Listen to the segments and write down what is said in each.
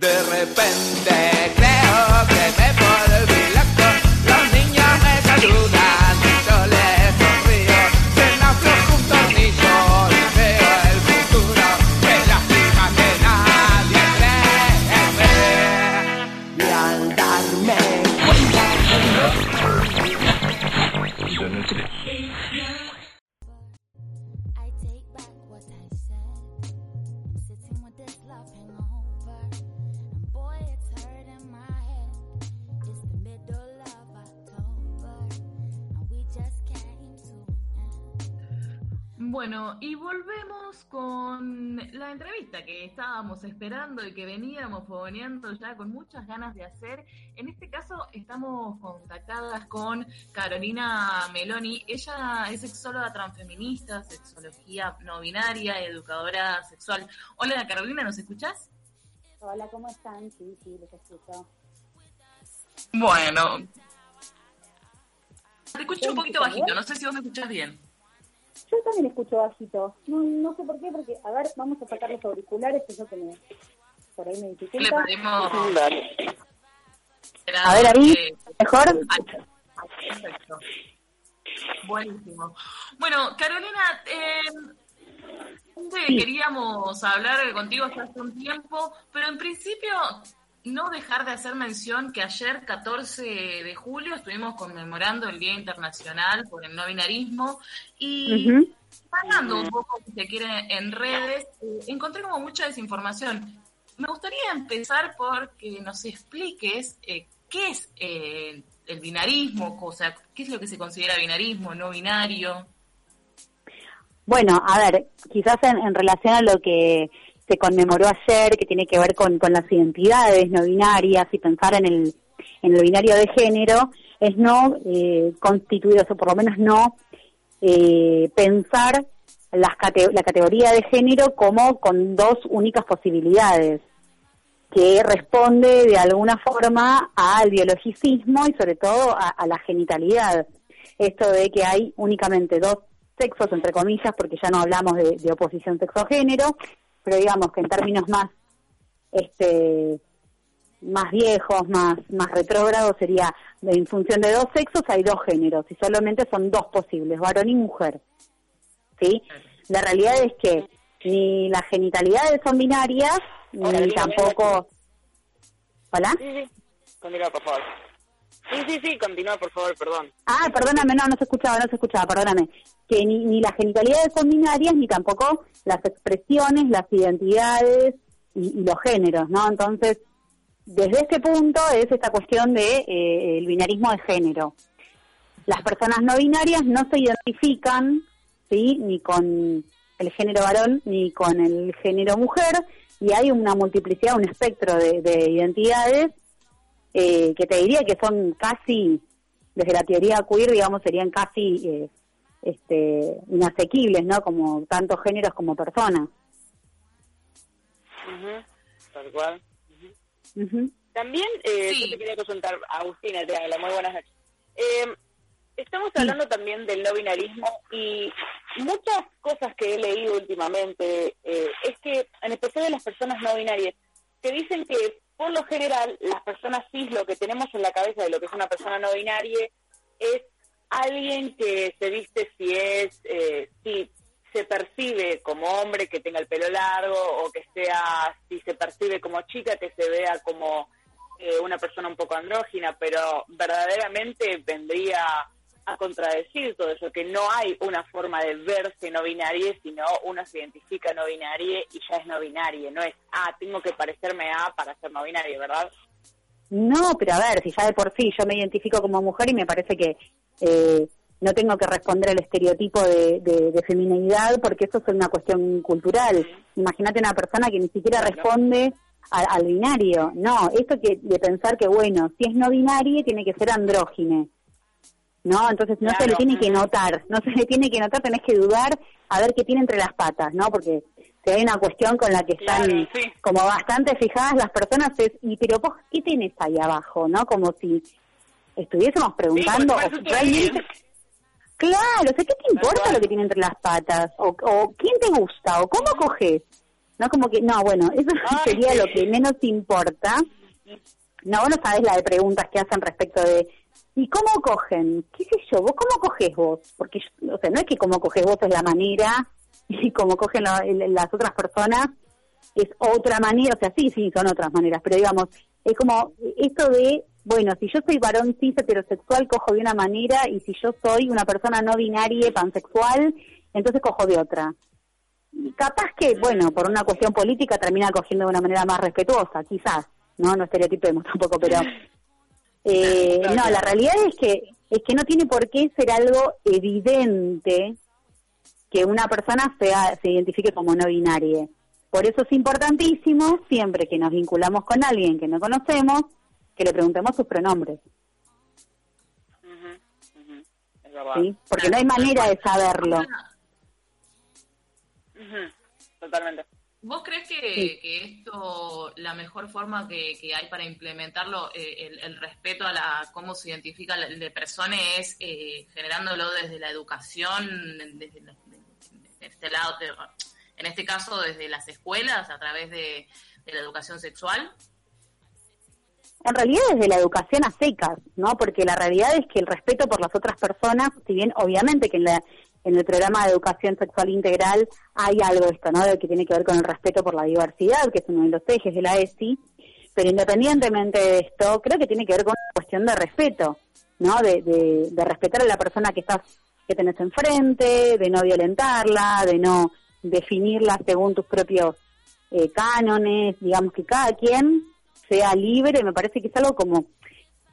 De repente y volvemos con la entrevista que estábamos esperando y que veníamos fogoneando ya con muchas ganas de hacer. En este caso estamos contactadas con Carolina Meloni. Ella es sexóloga transfeminista, sexología no binaria, educadora sexual. Hola Carolina, ¿nos escuchás? Hola, ¿cómo están? Sí, sí, los escucho. Bueno. Te escucho ¿Sí, un poquito bajito, no sé si vos me escuchás bien. Yo también escucho bajito. No, no sé por qué, porque, a ver, vamos a sacar los auriculares, que es lo que me, por ahí me Le dificulta. pedimos... A ver, ahí, mejor. Perfecto. Buenísimo. Bueno, Carolina, eh, Sí. queríamos hablar contigo hasta hace un tiempo, pero en principio no dejar de hacer mención que ayer, 14 de julio, estuvimos conmemorando el Día Internacional por el No Binarismo y Ujú. Hablando un poco, si se quiere, en redes, eh, encontré como mucha desinformación. Me gustaría empezar por que nos expliques eh, qué es eh, el binarismo, o sea, qué es lo que se considera binarismo, no binario. Bueno, a ver, quizás en, en relación a lo que se conmemoró ayer, que tiene que ver con, las identidades no binarias y pensar en el, en el binario de género, es no eh, constituir, o por lo menos no eh, pensar las la categoría de género como con dos únicas posibilidades, que responde de alguna forma al biologicismo y sobre todo a, a la genitalidad. Esto de que hay únicamente dos sexos, entre comillas, porque ya no hablamos de, de oposición sexo-género, pero digamos que en términos más este más viejos, más más retrógrados sería en función de dos sexos hay dos géneros y solamente son dos posibles, varón y mujer. ¿Sí? La realidad es que ni las genitalidades son binarias Hola, ni tampoco ¿Hola? Sí, sí. Continúa, por favor. Sí, sí, sí, continúa, por favor, perdón. Ah, perdóname, no, no se escuchaba, no se escuchaba, perdóname. Que ni, ni las genitalidades son binarias, ni tampoco las expresiones, las identidades y, los géneros, ¿no? Entonces, desde este punto es esta cuestión de eh, el binarismo de género. Las personas no binarias no se identifican, ¿sí? Ni con el género varón ni con el género mujer, y hay una multiplicidad, un espectro de identidades eh, que te diría que son casi, desde la teoría queer, digamos, serían casi eh, este, inasequibles, ¿no? Como tantos géneros como personas. Ujú, Tal cual. Ujú. También, eh, Sí. yo te quería consultar, Agustina, te habla, muy buenas noches. Eh, estamos hablando también del no binarismo y muchas cosas que he leído últimamente eh, es que, en especial de las personas no binarias, que dicen que por lo general las personas cis lo que tenemos en la cabeza de lo que es una persona no binaria es alguien que se viste si es, eh, si se percibe como hombre que tenga el pelo largo o que sea, si se percibe como chica que se vea como eh, una persona un poco andrógina, pero verdaderamente vendría a contradecir todo eso, que no hay una forma de verse no binaria, sino uno se identifica no binaria y ya es no binaria, no es, ah, tengo que parecerme a para ser no binaria, ¿verdad? No, pero a ver, si ya de por sí yo me identifico como mujer y me parece que eh, no tengo que responder al estereotipo de, de, de feminidad porque eso es una cuestión cultural. Imagínate una persona que ni siquiera Claro. responde al, al binario. No, esto que de pensar que, bueno, si es no binaria tiene que ser andrógine. ¿No? Entonces no se le tiene que notar, no se le tiene que notar, tenés que dudar a ver qué tiene entre las patas, ¿no? Porque si hay una cuestión con la que están Claro, sí. como bastante fijadas las personas es, y pero vos, ¿qué tenés ahí abajo? ¿No? Como si estuviésemos preguntando Sí, o realmente... Claro, o sea, ¿qué te importa lo que tiene entre las patas? O, o quién te gusta? ¿O cómo coges? ¿no? Como que, no, bueno, eso Ay, sería sí. lo que menos importa. No, vos no sabés la de preguntas que hacen respecto de, ¿y cómo cogen? ¿Qué sé yo? ¿Vos cómo coges vos? Porque, o sea, no es que cómo coges vos es la manera y cómo cogen la- las otras personas es otra manera, o sea, sí, sí, son otras maneras, pero digamos, es como esto de, bueno, si yo soy varón cis heterosexual, cojo de una manera, y si yo soy una persona no binaria, pansexual, entonces cojo de otra. Y capaz que, bueno, por una cuestión política termina cogiendo de una manera más respetuosa, quizás, ¿no? No estereotipemos tampoco, pero... Eh, no, la realidad es que es que no tiene por qué ser algo evidente que una persona sea, se identifique como no binaria. Por eso es importantísimo, siempre que nos vinculamos con alguien que no conocemos, que le preguntemos sus pronombres, Es verdad. ¿sí? Porque no hay manera de saberlo. Totalmente. ¿Vos crees que, Sí. que esto, la mejor forma que, que hay para implementarlo, eh, el, el respeto a la cómo se identifica la de persona es eh, generándolo desde la educación, desde la- este lado, de- en este caso desde las escuelas, a través de, de la educación sexual? En realidad desde la educación a secas, ¿no? Porque la realidad es que el respeto por las otras personas, si bien obviamente que en, la, en el programa de educación sexual integral hay algo esto, ¿no? Que tiene que ver con el respeto por la diversidad, que es uno de los ejes de la ESI, pero independientemente de esto, creo que tiene que ver con una cuestión de respeto, ¿no? De, de, de respetar a la persona que estás, que tenés enfrente, de no violentarla, de no definirla según tus propios eh, cánones, digamos que cada quien sea libre, me parece que es algo como,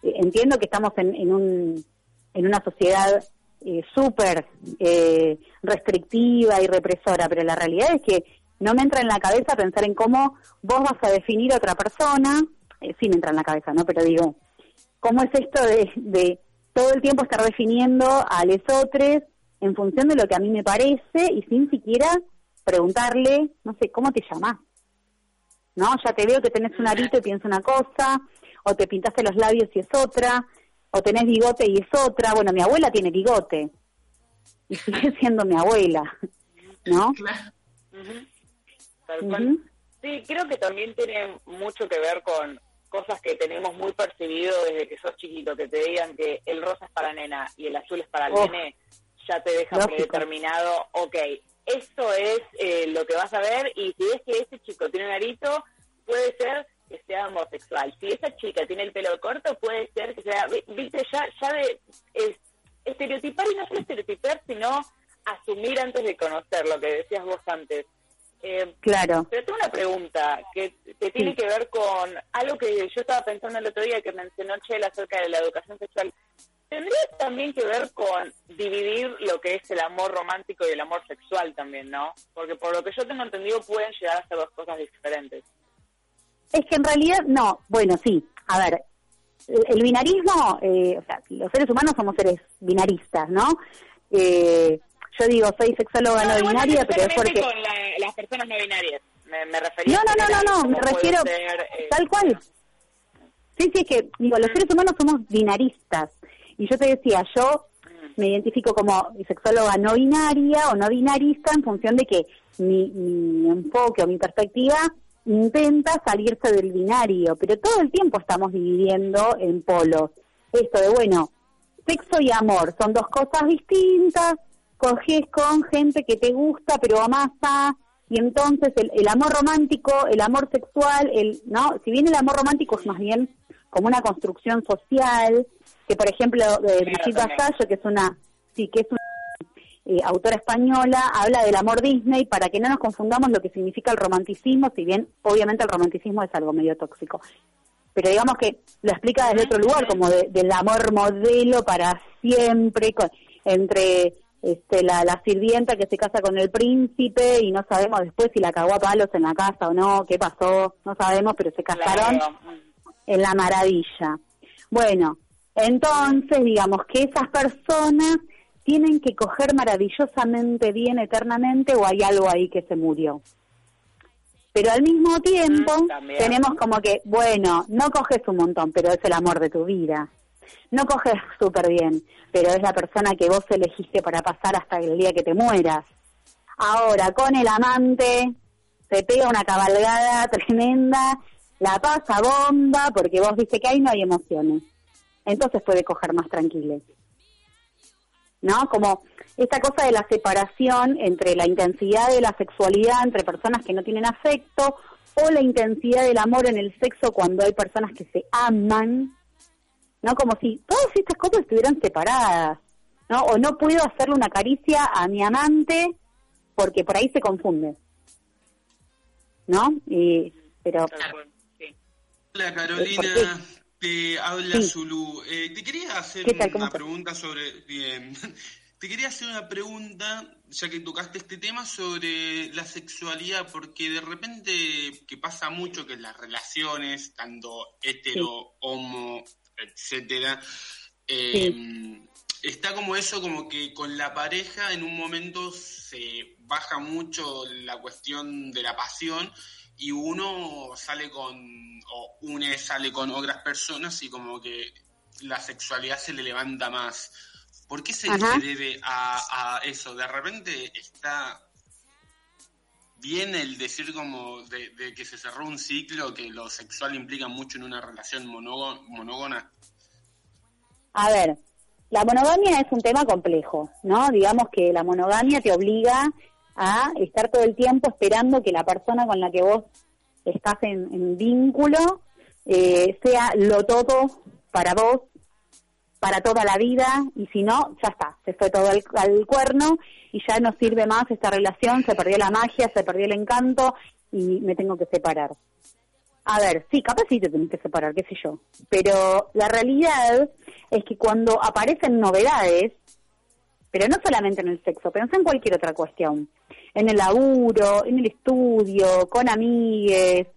eh, entiendo que estamos en, en, un, en una sociedad eh, súper eh, restrictiva y represora, pero la realidad es que no me entra en la cabeza pensar en cómo vos vas a definir a otra persona, eh, sí me entra en la cabeza, ¿no? Pero digo, ¿cómo es esto de, todo el tiempo estar definiendo a los otros en función de lo que a mí me parece y sin siquiera preguntarle, no sé, ¿cómo te llamas? ¿no? Ya te veo que tenés un arito y pienso una cosa, o te pintaste los labios y es otra, o tenés bigote y es otra. Bueno, mi abuela tiene bigote y sigue siendo mi abuela, ¿no? Claro. Tal cual. Sí, creo que también tiene mucho que ver con cosas que tenemos muy percibido desde que sos chiquito, que te digan que el rosa es para nena y el azul es para el Oh. nene, ya te deja Lógico. predeterminado, ok, esto es eh, lo que vas a ver y si ves que ese chico tiene un arito, puede ser que sea homosexual. Si esa chica tiene el pelo corto, puede ser que sea, vi- viste, ya, ya de es- estereotipar y no solo estereotipar, sino asumir antes de conocer, lo que decías vos antes. Eh, Claro. pero tengo una pregunta que, que tiene Sí. que ver con algo que yo estaba pensando el otro día que mencionó Chela acerca de la educación sexual. Tendría también que ver con dividir lo que es el amor romántico y el amor sexual también, ¿no? Porque por lo que yo tengo entendido pueden llegar a ser dos cosas diferentes. Es que en realidad, no, bueno, sí, a ver, el, el binarismo, eh, o sea, los seres humanos somos seres binaristas, ¿no? Eh, yo digo, soy sexóloga no, no binaria, pero es porque... con la- las personas no binarias. Me, me refería No, no, no, no, no, me refiero ser, eh, tal cual. Sí, sí, es que, digo, los seres humanos somos binaristas. Y yo te decía, yo me identifico como sexóloga no binaria o no binarista en función de que mi, mi enfoque o mi perspectiva intenta salirse del binario, pero todo el tiempo estamos dividiendo en polos. Esto de, bueno, sexo y amor son dos cosas distintas, coges con gente que te gusta pero amasa, y entonces el, el amor romántico, el amor sexual, el no, si bien el amor romántico es más bien como una construcción social, que por ejemplo eh, Brigitte también. Vasallo, que es una, sí, que es una eh, autora española, habla del amor Disney para que no nos confundamos lo que significa el romanticismo, si bien obviamente el romanticismo es algo medio tóxico. Pero digamos que lo explica desde otro lugar, como de- del amor modelo para siempre, con- entre este, la, la sirvienta que se casa con el príncipe y no sabemos después si la cagó a palos en la casa o no, qué pasó, no sabemos, pero se casaron en la maravilla. Bueno, entonces digamos que esas personas tienen que coger maravillosamente bien eternamente o hay algo ahí que se murió. Pero al mismo tiempo Mm, también. tenemos como que, bueno, no coges un montón, pero es el amor de tu vida. No coges súper bien, pero es la persona que vos elegiste para pasar hasta el día que te mueras. Ahora, con el amante, se pega una cabalgada tremenda, la pasa bomba, porque vos viste que ahí no hay emociones. Entonces puede coger más tranquilo. ¿No? Como esta cosa de la separación entre la intensidad de la sexualidad entre personas que no tienen afecto o la intensidad del amor en el sexo cuando hay personas que se aman, ¿no? Como si todas estas cosas estuvieran separadas, ¿no? O no puedo hacerle una caricia a mi amante porque por ahí se confunde, ¿no? Y, pero. Hola ¿Por Carolina, te habla Sí. Zulu. Eh, te quería hacer ¿Qué tal? ¿Cómo una pregunta sobre... Bien. Te quería hacer una pregunta, ya que tocaste este tema, sobre la sexualidad, porque de repente que pasa mucho que en las relaciones, tanto hetero, homo, etcétera, eh, está como eso, como que con la pareja en un momento se baja mucho la cuestión de la pasión y uno sale con, o une sale con otras personas y como que la sexualidad se le levanta más. ¿Por qué se, debe a, a eso? De repente está bien el decir como de, de que se cerró un ciclo, que lo sexual implica mucho en una relación monógo- monógona. A ver, la monogamia es un tema complejo, ¿no? Digamos que la monogamia te obliga a estar todo el tiempo esperando que la persona con la que vos estás en, vínculo eh, sea lo todo para vos, para toda la vida, y si no, ya está, se fue todo al, al cuerno y ya no sirve más esta relación, se perdió la magia, se perdió el encanto y me tengo que separar. A ver, sí, capaz sí te tenés que separar, qué sé yo. Pero la realidad es que cuando aparecen novedades, pero no solamente en el sexo, pensá en cualquier otra cuestión, en el laburo, en el estudio, con amigues,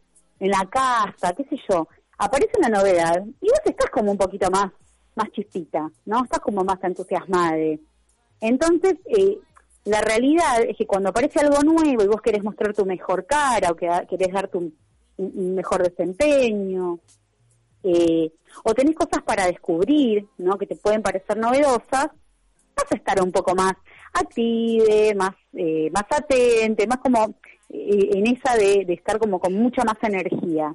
en la casa, qué sé yo, aparece una novedad y vos estás como un poquito más, más chispita, ¿no? Estás como más entusiasmada. Entonces, eh, la realidad es que cuando aparece algo nuevo y vos querés mostrar tu mejor cara o que, querés dar tu un mejor desempeño, eh, o tenés cosas para descubrir, ¿no? Que te pueden parecer novedosas, vas a estar un poco más active, más, eh, más atente, más como eh, en esa de, de estar como con mucha más energía.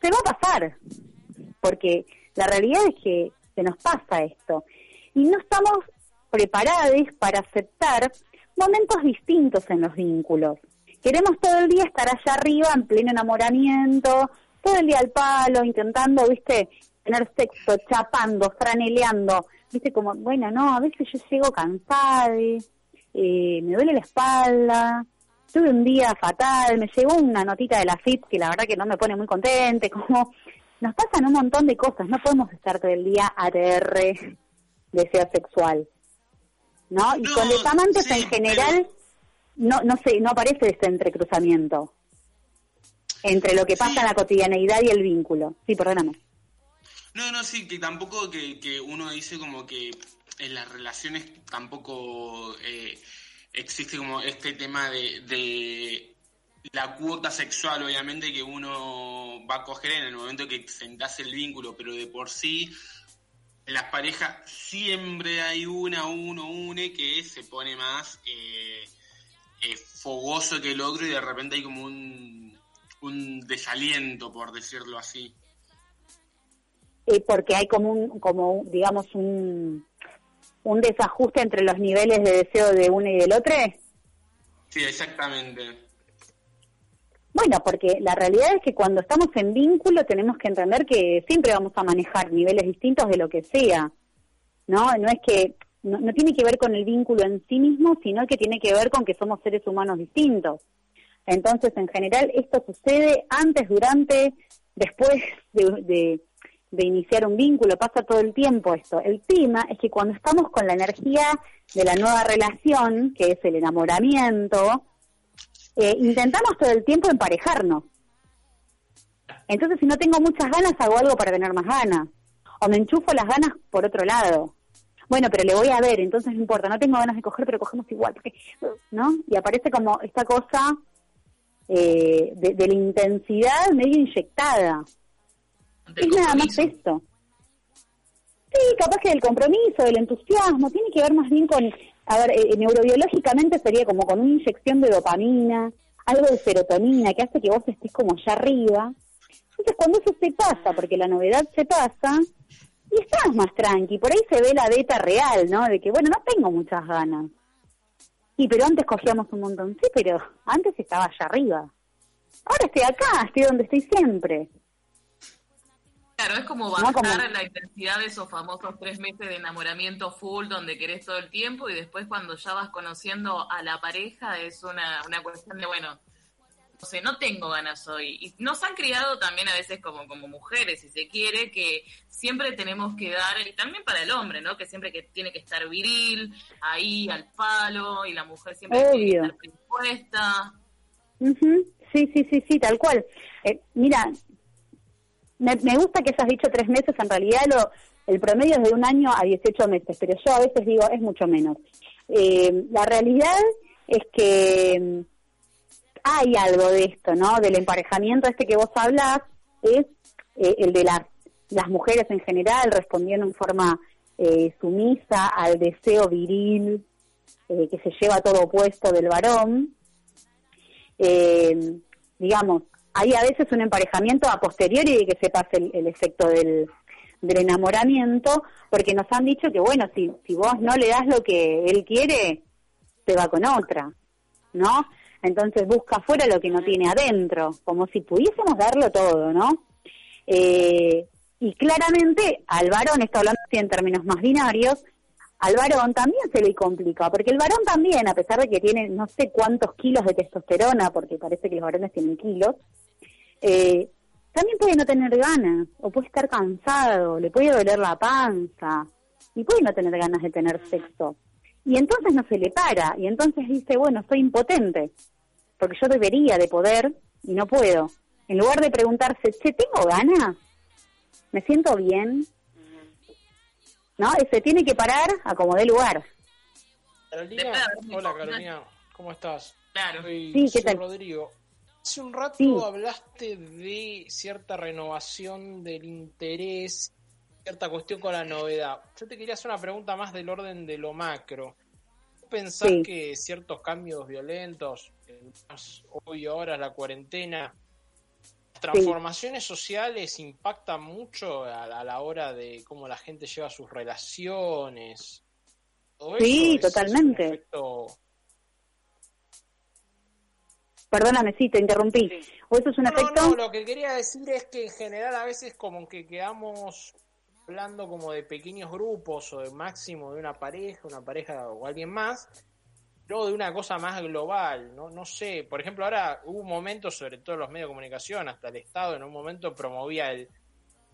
Se va a pasar, porque la realidad es que se nos pasa esto. Y no estamos preparados para aceptar momentos distintos en los vínculos. Queremos todo el día estar allá arriba en pleno enamoramiento, todo el día al palo, intentando, viste, tener sexo, chapando, franeleando, viste, como, bueno, no, a veces yo llego cansada, eh, me duele la espalda, tuve un día fatal, me llegó una notita de la FIP que la verdad que no me pone muy contente, como nos pasan un montón de cosas, no podemos estar todo el día ATR deseo sexual, ¿no? Y No, con los amantes sí, en general no no sé, no aparece este entrecruzamiento entre lo que pasa Sí. en la cotidianeidad y el vínculo. Sí, perdóname. No, no, sí, que tampoco que, que uno dice como que en las relaciones tampoco eh, existe como este tema de, de la cuota sexual, obviamente, que uno va a coger en el momento que sentás el vínculo, pero de por sí, en las parejas siempre hay una, uno, une que se pone más eh, eh, fogoso que el otro y de repente hay como un, un desaliento, por decirlo así. Eh, porque hay como un, como digamos, un, un desajuste entre los niveles de deseo de uno y del otro. Sí, exactamente. Bueno, porque la realidad es que cuando estamos en vínculo tenemos que entender que siempre vamos a manejar niveles distintos de lo que sea, ¿no? No es que, no, no tiene que ver con el vínculo en sí mismo, sino que tiene que ver con que somos seres humanos distintos. Entonces, en general, esto sucede antes, durante, después de, de, de iniciar un vínculo, pasa todo el tiempo esto. El tema es que cuando estamos con la energía de la nueva relación, que es el enamoramiento, eh, intentamos todo el tiempo emparejarnos. Entonces, si no tengo muchas ganas, hago algo para tener más ganas. O me enchufo las ganas por otro lado. Bueno, pero le voy a ver, entonces no importa, no tengo ganas de coger, pero cogemos igual, porque, ¿no? Y aparece como esta cosa eh, de, de la intensidad medio inyectada. Del es nada más esto. Sí, capaz que del compromiso, del entusiasmo, tiene que ver más bien con, a ver, eh, neurobiológicamente sería como con una inyección de dopamina. algo de serotonina que hace que vos estés como allá arriba. Entonces cuando eso se pasa, porque la novedad se pasa, y estás más tranqui, por ahí se ve la beta real, ¿no? De que, bueno, no tengo muchas ganas. Y pero antes cogíamos un montón, sí, pero antes estaba allá arriba. Ahora estoy acá, estoy donde estoy siempre. Claro, es como No, bajar como- la intensidad de esos famosos tres meses de enamoramiento full donde querés todo el tiempo y después cuando ya vas conociendo a la pareja es una, una cuestión de, bueno, no sé, no tengo ganas hoy. Y nos han criado también a veces como, como mujeres, si se quiere, que siempre tenemos que dar, y también para el hombre, ¿no? Que siempre que tiene que estar viril, ahí al palo, y la mujer siempre tiene que Obvio. estar predispuesta. Ujú, Sí, sí, sí, sí, tal cual. Eh, mira, me, me gusta que hayas dicho tres meses, en realidad lo, el promedio es de un año a 18 meses, pero yo a veces digo es mucho menos. Eh, la realidad es que mm, hay algo de esto, ¿no? Del emparejamiento este que vos hablás, es eh, el de las, las mujeres en general respondiendo en forma eh, sumisa al deseo viril eh, que se lleva todo opuesto del varón digamos, hay a veces un emparejamiento a posteriori de que se pase el, efecto del, del enamoramiento, porque nos han dicho que, bueno, si, si vos no le das lo que él quiere, te va con otra, ¿no? Entonces busca afuera lo que no tiene adentro, como si pudiésemos darlo todo, ¿no? Eh, y claramente al varón, esto hablando así en términos más binarios, al varón también se le complica, porque el varón también, a pesar de que tiene no sé cuántos kilos de testosterona, porque parece que los varones tienen kilos, eh, también puede no tener ganas, o puede estar cansado, le puede doler la panza, y puede no tener ganas de tener sexo. Y entonces no se le para, y entonces dice, bueno, soy impotente, porque yo debería de poder y no puedo. En lugar de preguntarse, che, ¿tengo ganas? ¿Me siento bien? ¿No? Se tiene que parar a como dé lugar. Carolina, hola. Carolina, ¿cómo estás? Claro. Soy, Sí, ¿qué soy tal? Rodrigo. Hace un rato Sí. hablaste de cierta renovación del interés, cierta cuestión con la novedad. Yo te quería hacer una pregunta más del orden de lo macro. ¿Vos ¿Pensás Sí. que ciertos cambios violentos, más obvio ahora es la cuarentena, transformaciones sociales impactan mucho a, a la hora de cómo la gente lleva sus relaciones? ¿Todo Sí, eso es- es un totalmente. efecto Perdóname, sí, te interrumpí. Sí. ¿O eso es un No, efecto? no, lo que quería decir es que en general a veces como que quedamos hablando como de pequeños grupos o de máximo de una pareja, una pareja o alguien más, luego de una cosa más global, no, no sé, por ejemplo ahora hubo un momento, sobre todo en los medios de comunicación, hasta el Estado en un momento promovía el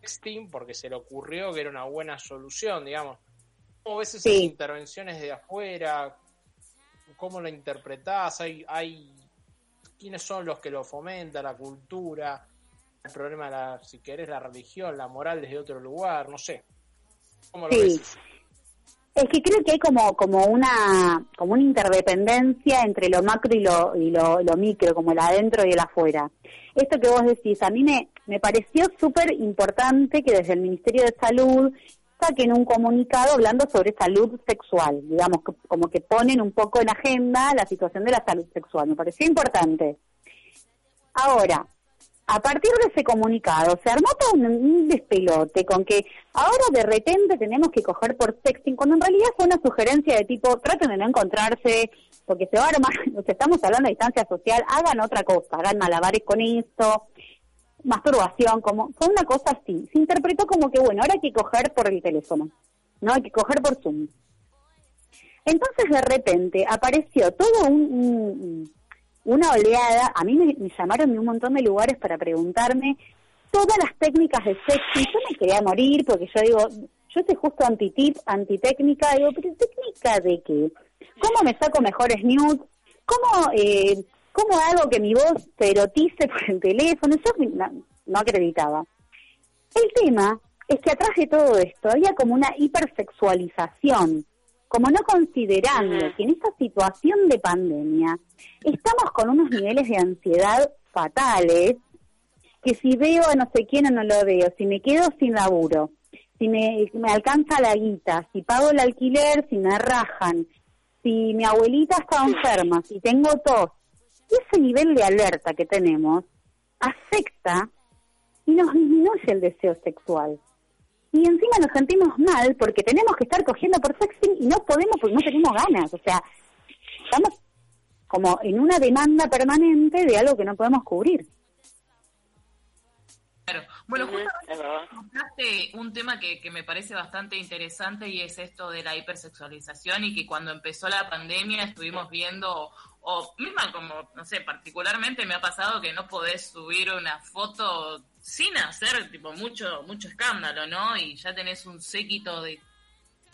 texting porque se le ocurrió que era una buena solución, digamos. ¿Cómo ves esas Sí. intervenciones de afuera? ¿Cómo lo interpretás? ¿Hay, hay quiénes son los que lo fomentan, la cultura, el problema de la, si querés, la religión, la moral desde otro lugar, no sé. ¿Cómo lo Sí. ves? Es que creo que hay como como una como una interdependencia entre lo macro y lo y lo, lo micro, como el adentro y el afuera. Esto que vos decís, a mí me, me pareció súper importante que desde el Ministerio de Salud saquen un comunicado hablando sobre salud sexual, digamos, como que ponen un poco en agenda la situación de la salud sexual. Me pareció importante. Ahora, a partir de ese comunicado se armó todo un, despelote con que ahora de repente tenemos que coger por sexting, cuando en realidad fue una sugerencia de tipo, traten de no encontrarse, porque se va a armar, sea, estamos hablando de distancia social, hagan otra cosa, hagan malabares con esto, masturbación, como, fue una cosa así. Se interpretó como que, bueno, ahora hay que coger por el teléfono, ¿no? Hay que coger por Zoom. Entonces de repente apareció todo un, un- una oleada, a mí me, me llamaron de un montón de lugares para preguntarme todas las técnicas de sexting, yo me quería morir porque yo digo, yo soy justo anti-tip, anti-técnica, digo, pero ¿técnica de qué? ¿Cómo me saco mejores nudes? ¿Cómo, eh, ¿Cómo hago que mi voz se erotice por el teléfono? Yo no, no acreditaba. El tema es que atrás de todo esto había como una hipersexualización, como no considerando que en esta situación de pandemia estamos con unos niveles de ansiedad fatales, que si veo a no sé quién o no lo veo, si me quedo sin laburo, si me, me alcanza la guita, si pago el alquiler, si me rajan, si mi abuelita está enferma, si tengo tos, Y ese nivel de alerta que tenemos afecta y nos disminuye el deseo sexual. Y encima nos sentimos mal porque tenemos que estar cogiendo por sexting y no podemos porque no tenemos ganas. O sea, estamos como en una demanda permanente de algo que no podemos cubrir. Claro. Bueno, justamente un tema que, que me parece bastante interesante y es esto de la hipersexualización y que cuando empezó la pandemia estuvimos viendo, o misma como, no sé, particularmente me ha pasado que no podés subir una foto sin hacer tipo mucho mucho escándalo, ¿no? Y ya tenés un séquito de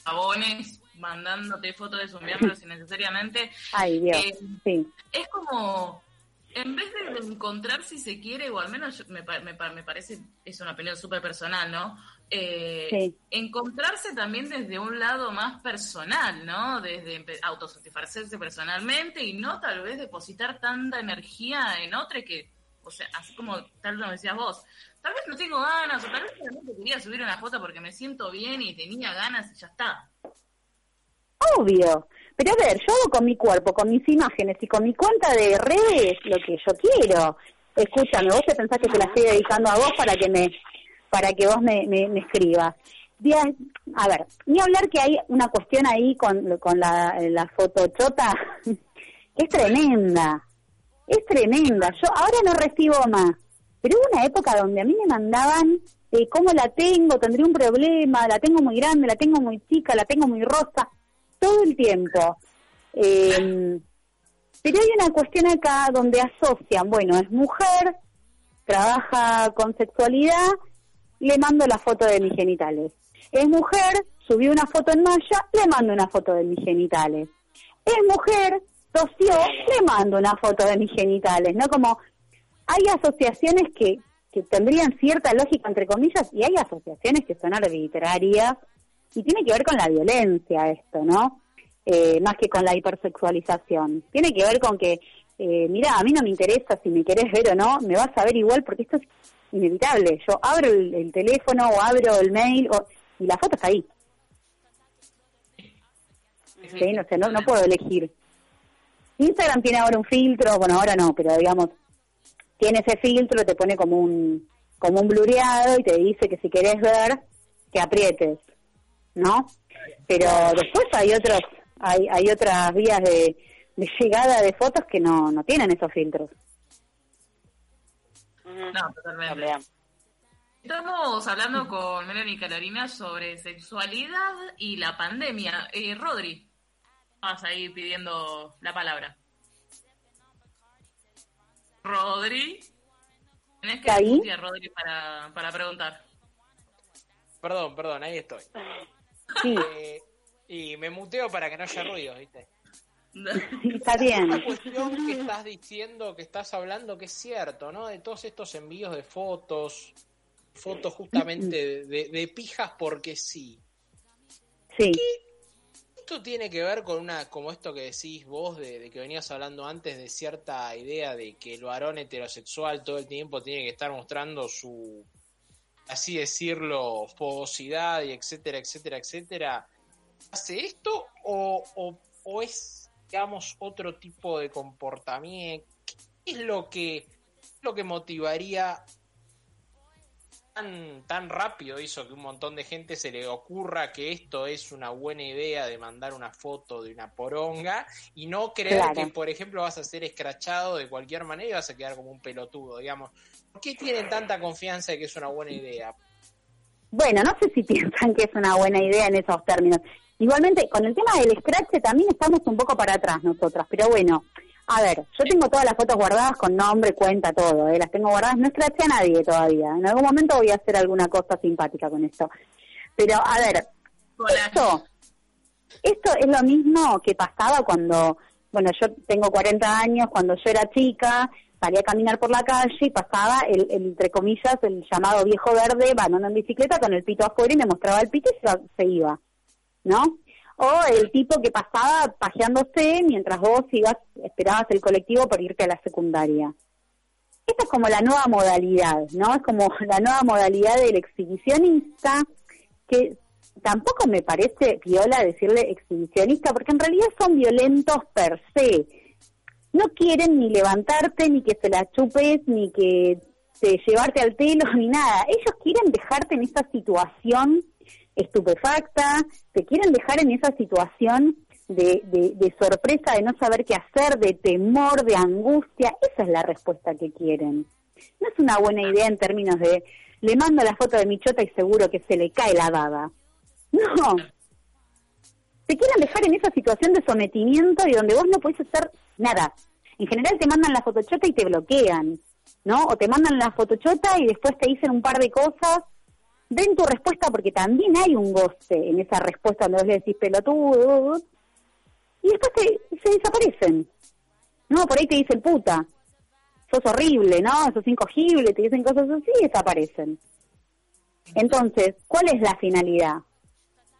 jabones mandándote fotos de sus miembros innecesariamente. Ay, Dios. Eh, Sí. es como, en vez de encontrar si se quiere, o al menos yo- me, me, me parece, es una opinión súper personal, ¿no? Eh, Sí. Encontrarse también desde un lado más personal, ¿no? Desde autosatisfacerse personalmente y no tal vez depositar tanta energía en otra que, o sea, así como tal como decías vos, tal vez no tengo ganas, o tal vez realmente quería subir una foto porque me siento bien y tenía ganas y ya está. Obvio. Pero a ver, yo hago con mi cuerpo, con mis imágenes y con mi cuenta de redes lo que yo quiero. Escúchame, vos te pensás que te la estoy dedicando a vos para que me para que vos me, me, me escribas. A ver, ni hablar que hay una cuestión ahí con, con la, la foto chota, que es tremenda, es tremenda. Yo ahora no recibo más, pero hubo una época donde a mí me mandaban eh, cómo la tengo, tendré un problema, la tengo muy grande, la tengo muy chica, la tengo muy rosa, todo el tiempo. Eh, pero hay una cuestión acá donde asocian, bueno, es mujer, trabaja con sexualidad, le mando la foto de mis genitales. Es mujer, subí una foto en malla, le mando una foto de mis genitales. Es mujer, tosió, le mando una foto de mis genitales, ¿no? Como hay asociaciones que, que tendrían cierta lógica, entre comillas, y hay asociaciones que son arbitrarias, y tiene que ver con la violencia esto, ¿no? Eh, más que con la hipersexualización. Tiene que ver con que, eh, mira, a mí no me interesa si me querés ver o no, me vas a ver igual porque esto es inevitable. Yo abro el, el teléfono o abro el mail o, y la foto está ahí. ¿sí? No sé, no, no puedo elegir. Instagram tiene ahora un filtro, bueno, ahora no, pero digamos, tiene ese filtro, te pone como un como un blureado y te dice que si querés ver, que aprietes, ¿no? Pero después hay otros, hay, hay otras vías de, de llegada de fotos que no, no tienen esos filtros. No, totalmente. También. Estamos hablando con Melanie Carolina sobre sexualidad y la pandemia. Eh, Rodri, vas a ir pidiendo la palabra. Rodri, tenés que ¿Está ahí? discutir, Rodri, para, para preguntar. Perdón, perdón, ahí estoy. Sí, Eh, y me muteo para que no haya ruido, ¿viste? Está bien. Una cuestión que estás diciendo, que estás hablando, que es cierto, ¿no? De todos estos envíos de fotos, fotos justamente de, de pijas porque sí. Sí, Esto tiene que ver con una, como esto que decís vos, de, de que venías hablando antes, de cierta idea de que el varón heterosexual todo el tiempo tiene que estar mostrando su, así decirlo, fogosidad y etcétera, etcétera, etcétera. ¿Hace esto o, o, o es, otro tipo de comportamiento? ¿Qué es lo que, lo que motivaría tan, tan rápido hizo que un montón de gente se le ocurra que esto es una buena idea de mandar una foto de una poronga y no creer Claro. que, por ejemplo, vas a ser escrachado de cualquier manera y vas a quedar como un pelotudo, digamos. ¿Por qué tienen tanta confianza de que es una buena idea? Bueno, no sé si piensan que es una buena idea en esos términos. Igualmente, con el tema del scratch también estamos un poco para atrás nosotras, pero bueno, a ver, yo tengo todas las fotos guardadas con nombre, cuenta, todo, ¿eh? las tengo guardadas, no scratché a nadie todavía. En algún momento voy a hacer alguna cosa simpática con esto. Pero, a ver, Hola. esto, esto es lo mismo que pasaba cuando, bueno, yo tengo 40 años, cuando yo era chica, salía a caminar por la calle y pasaba el, el, entre comillas, el llamado viejo verde, andando en bicicleta con el pito afuera y me mostraba el pito y se, se iba, ¿no? O el tipo que pasaba pajeándose mientras vos ibas, esperabas el colectivo para irte a la secundaria. Esta es como la nueva modalidad, ¿no? Es como la nueva modalidad del exhibicionista, que tampoco me parece viola decirle exhibicionista, porque en realidad son violentos per se. no quieren ni levantarte, ni que se la chupes, ni que te llevarte al telo, ni nada. Ellos quieren dejarte en esa situación estupefacta, te quieren dejar en esa situación de, de, sorpresa, de no saber qué hacer, de temor, de angustia. Esa es la respuesta que quieren. No es una buena idea en términos de le mando la foto de mi chota y seguro que se le cae la baba. No. Te quieren dejar en esa situación de sometimiento y donde vos no podés hacer nada. En general te mandan la fotochota y te bloquean, ¿no? O te mandan la fotochota y después te dicen un par de cosas. Den tu respuesta porque también hay un goce en esa respuesta donde vos le decís pelotudo. Y después se desaparecen. No, por ahí te dicen puta. Sos horrible, ¿no? Sos incogible, te dicen cosas así y desaparecen. Entonces, ¿cuál es la finalidad?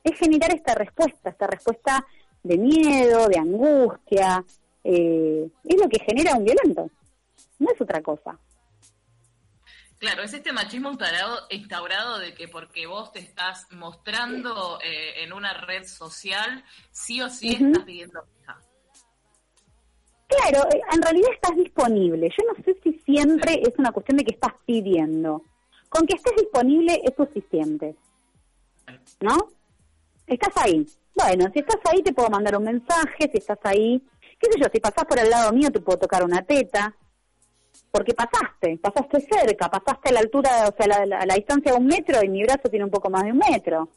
Es generar esta respuesta, esta respuesta de miedo, de angustia. eh, es lo que genera un violento. No es otra cosa. Claro, es este machismo instaurado, instaurado de que porque vos te estás mostrando eh, en una red social, sí o sí estás pidiendo fija. Claro, eh, en realidad estás disponible. Yo no sé si siempre es una cuestión de que estás pidiendo. Con que estés disponible es suficiente. ¿No? Estás ahí. Bueno, si estás ahí te puedo mandar un mensaje, si estás ahí, qué sé yo, si pasás por el lado mío te puedo tocar una teta. Porque pasaste, pasaste cerca, pasaste a la altura, o sea, la, la- a la distancia de un metro y mi brazo tiene un poco más de un metro.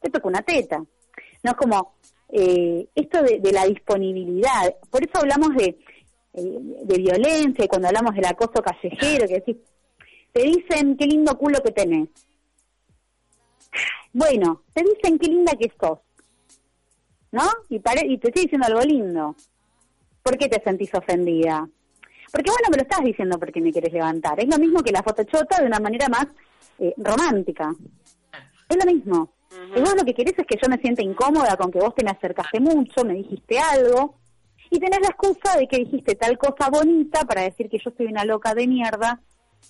Te toco una teta. No es como eh, esto de, la disponibilidad. Por eso hablamos de, eh, de violencia cuando hablamos del acoso callejero, que decís, te dicen qué lindo culo que tenés. Bueno, te dicen qué linda que sos. ¿No? Y, pare- y te estoy diciendo algo lindo. ¿Por qué te sentís ofendida? Porque bueno, me lo estás diciendo porque me quieres levantar. Es lo mismo que la fotochota de una manera más eh, romántica. Es lo mismo. Y vos lo que querés es que yo me sienta incómoda con que vos te me acercaste mucho, me dijiste algo, y tenés la excusa de que dijiste tal cosa bonita para decir que yo soy una loca de mierda,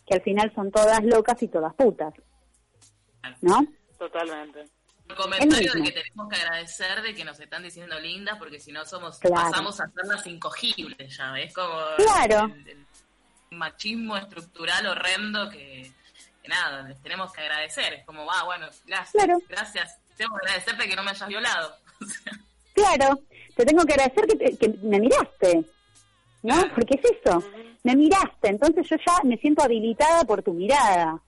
que al final son todas locas y todas putas. ¿No? Totalmente. El comentario de que tenemos que agradecer de que nos están diciendo lindas porque si no somos Claro. pasamos a hacerlas incogibles ya, ¿ves? Como Claro. el, el machismo estructural horrendo que, que nada, les tenemos que agradecer. Es como, va, bueno, gracias, Claro. gracias. Tengo que agradecerte que no me hayas violado. Claro, te tengo que agradecer que, te- que me miraste, ¿no? Porque es eso, me miraste, entonces yo ya me siento habilitada por tu mirada,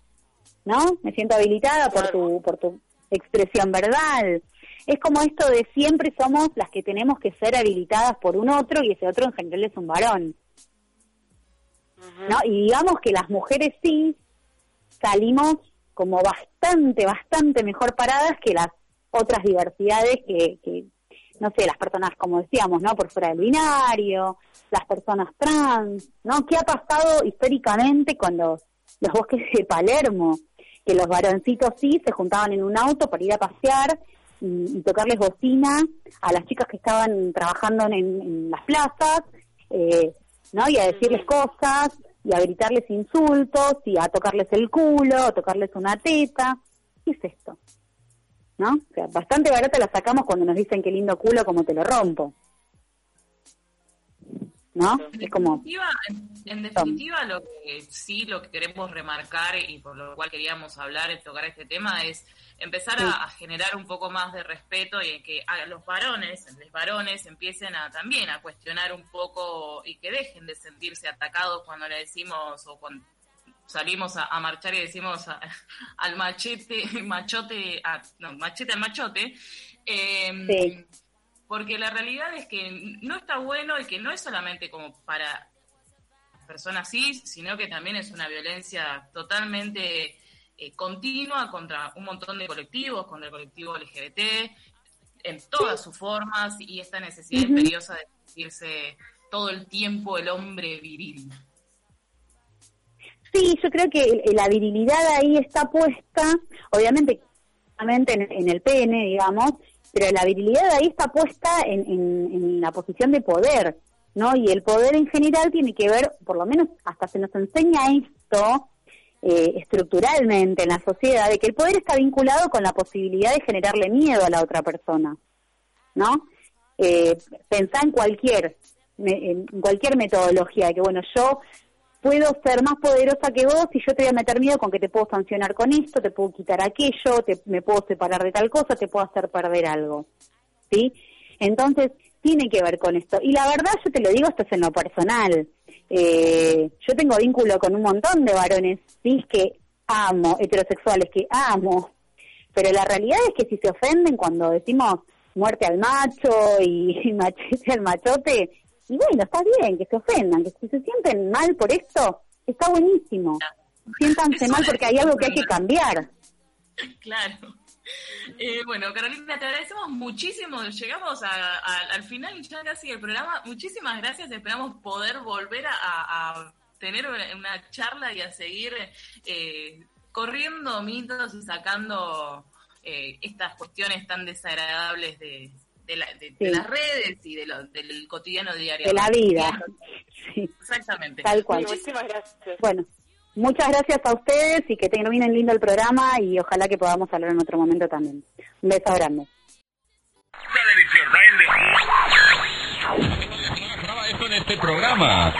¿no? Me siento habilitada por tu, por tu expresión verbal. Es como esto de siempre somos las que tenemos que ser habilitadas por un otro y ese otro en general es un varón, ¿no? Y digamos que las mujeres sí salimos como bastante, bastante mejor paradas que las otras diversidades que, que, no sé, las personas, como decíamos, ¿no? Por fuera del binario, las personas trans, ¿no? ¿Qué ha pasado históricamente con los, los bosques de Palermo? Que los varoncitos sí se juntaban en un auto para ir a pasear y, y tocarles bocina a las chicas que estaban trabajando en, en las plazas, eh, ¿no? Y a decirles cosas, y a gritarles insultos, y a tocarles el culo, a tocarles una teta. ¿Qué es esto? ¿No? O sea, bastante barata la sacamos cuando nos dicen qué lindo culo, como te lo rompo. ¿No? En Es como, definitiva, en, en definitiva, lo que sí lo que queremos remarcar y por lo cual queríamos hablar y tocar este tema es empezar a, a generar un poco más de respeto y que a los varones, los varones empiecen a también a cuestionar un poco y que dejen de sentirse atacados cuando le decimos o cuando salimos a, a marchar y decimos a- al machete, machote, a- no, machete al machote. eh, Sí. Porque la realidad es que no está bueno y que no es solamente como para personas cis, sino que también es una violencia totalmente eh, continua contra un montón de colectivos, contra el colectivo LGBT, en todas sus formas, y esta necesidad imperiosa de sentirse todo el tiempo el hombre viril. Sí, yo creo que la virilidad ahí está puesta, obviamente obviamente en, en el pene, digamos, pero la virilidad ahí está puesta en, en- la posición de poder, ¿no? Y el poder en general tiene que ver, por lo menos hasta se nos enseña esto eh, estructuralmente en la sociedad, de que el poder está vinculado con la posibilidad de generarle miedo a la otra persona, ¿no? Eh, pensá en cualquier en cualquier metodología, de que bueno, yo puedo ser más poderosa que vos y yo te voy a meter miedo con que te puedo sancionar con esto, te puedo quitar aquello, te, me puedo separar de tal cosa, te puedo hacer perder algo. ¿Sí? Entonces, tiene que ver con esto. Y la verdad, yo te lo digo, esto es en lo personal. Eh, yo tengo vínculo con un montón de varones, ¿sí? Que amo, heterosexuales, que amo. Pero la realidad es que si se ofenden cuando decimos muerte al macho y, machete al machote, y bueno, está bien que se ofendan, que si se sienten mal por esto, está buenísimo. Siéntanse mal porque hay algo que hay que cambiar. Claro. Eh, bueno, Carolina, te agradecemos muchísimo. Llegamos a- a- al final ya casi del programa. Muchísimas gracias. Esperamos poder volver a, a tener una, una charla y a seguir eh, corriendo mitos y sacando eh, estas cuestiones tan desagradables de, de la- de- de las redes y de lo- del cotidiano diario. De la vida. Sí, Exactamente. tal cual. muchísimas gracias. Bueno, muchas gracias a ustedes y que terminen lindo el programa y ojalá que podamos hablar en otro momento también. Un beso grande. Esto en este programa.